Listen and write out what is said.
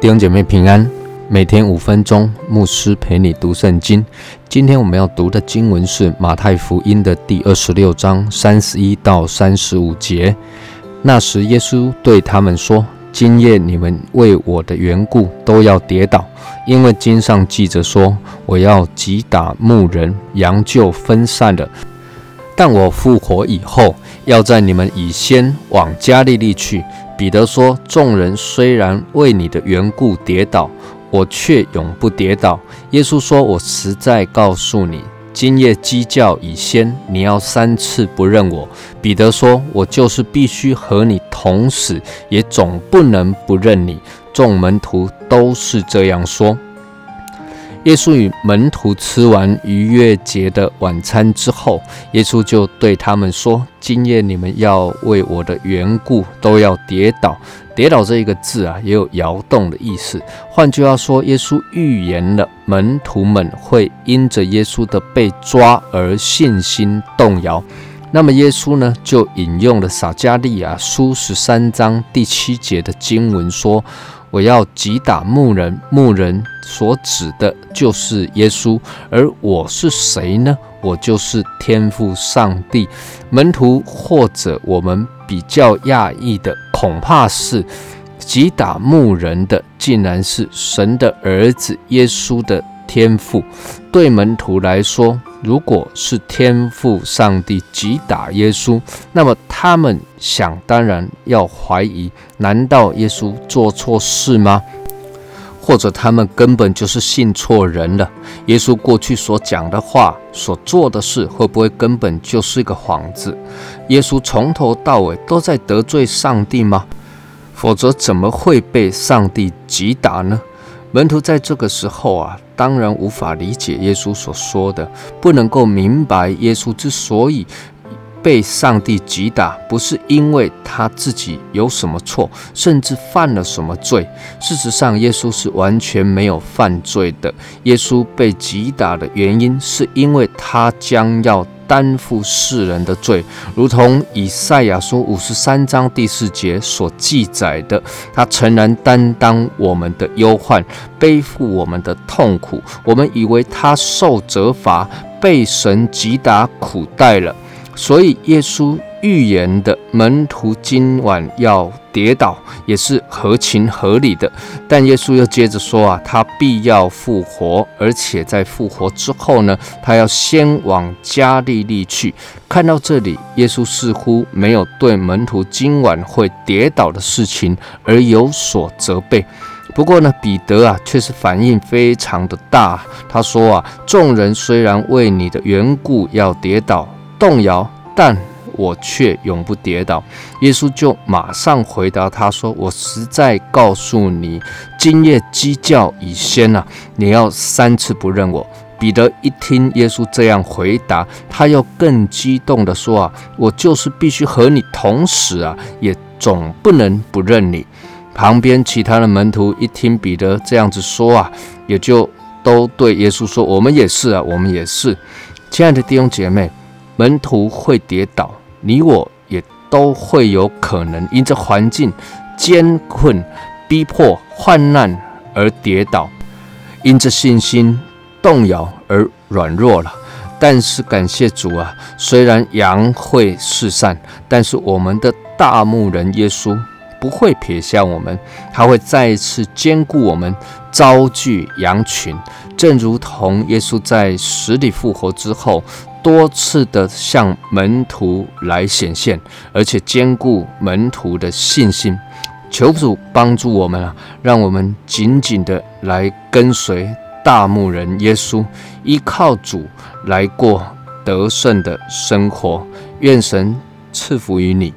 弟兄姐妹平安，每天五分钟，牧师陪你读圣经。今天我们要读的经文是马太福音的第二十六章三十一到三十五节。那时，耶稣对他们说：“今夜你们为我的缘故都要跌倒，因为经上记着说：我要击打牧人，羊就分散了。但我复活以后，要在你们以先往加利利去。”彼得说：“众人虽然为你的缘故跌倒，我却永不跌倒。”耶稣说：“我实在告诉你，今夜鸡叫已先，你要三次不认我。”彼得说：“我就是必须和你同死，也总不能不认你。”众门徒都是这样说。耶稣与门徒吃完逾越节的晚餐之后，耶稣就对他们说：“今夜你们要为我的缘故都要跌倒。跌倒这一个字啊，也有摇动的意思。换句话说，耶稣预言了门徒们会因着耶稣的被抓而信心动摇。那么耶稣呢，就引用了撒加利亚书十三章第七节的经文说。”我要击打牧人，牧人所指的就是耶稣，而我是谁呢？我就是天父上帝。门徒或者我们比较讶异的，恐怕是击打牧人的，竟然是神的儿子耶稣的天赋。对门徒来说，如果是天赋上帝击打耶稣，那么他们想当然要怀疑：难道耶稣做错事吗？或者他们根本就是信错人了？耶稣过去所讲的话、所做的事，会不会根本就是一个幌子？耶稣从头到尾都在得罪上帝吗？否则怎么会被上帝击打呢？门徒在这个时候啊。当然无法理解耶稣所说的，不能够明白耶稣之所以被上帝击打，不是因为他自己有什么错，甚至犯了什么罪。事实上，耶稣是完全没有犯罪的。耶稣被击打的原因，是因为他将要。担负世人的罪，如同以赛亚书五十三章第四节所记载的，他诚然担当我们的忧患，背负我们的痛苦。我们以为他受责罚，被神击打苦待了，所以耶稣。预言的门徒今晚要跌倒，也是合情合理的。但耶稣又接着说啊，他必要复活，而且在复活之后呢，他要先往加利利去。看到这里，耶稣似乎没有对门徒今晚会跌倒的事情而有所责备。不过呢，彼得啊，却是反应非常的大。他说啊，众人虽然为你的缘故要跌倒动摇，但我却永不跌倒。耶稣就马上回答他说：“我实在告诉你，今夜鸡叫以先啊，你要三次不认我。”彼得一听耶稣这样回答，他又更激动地说：“啊，我就是必须和你同死啊，也总不能不认你。”旁边其他的门徒一听彼得这样子说啊，也就都对耶稣说：“我们也是啊，我们也是。”亲爱的弟兄姐妹，门徒会跌倒。你我也都会有可能因着环境艰困、逼迫、患难而跌倒，因着信心动摇而软弱了。但是感谢主啊，虽然羊会四散，但是我们的大牧人耶稣不会撇下我们，他会再一次兼顾我们，招聚羊群，正如同耶稣在死里复活之后。多次的向门徒来显现，而且兼顾门徒的信心，求主帮助我们啊，让我们紧紧的来跟随大牧人耶稣，依靠主来过得胜的生活。愿神赐福于你。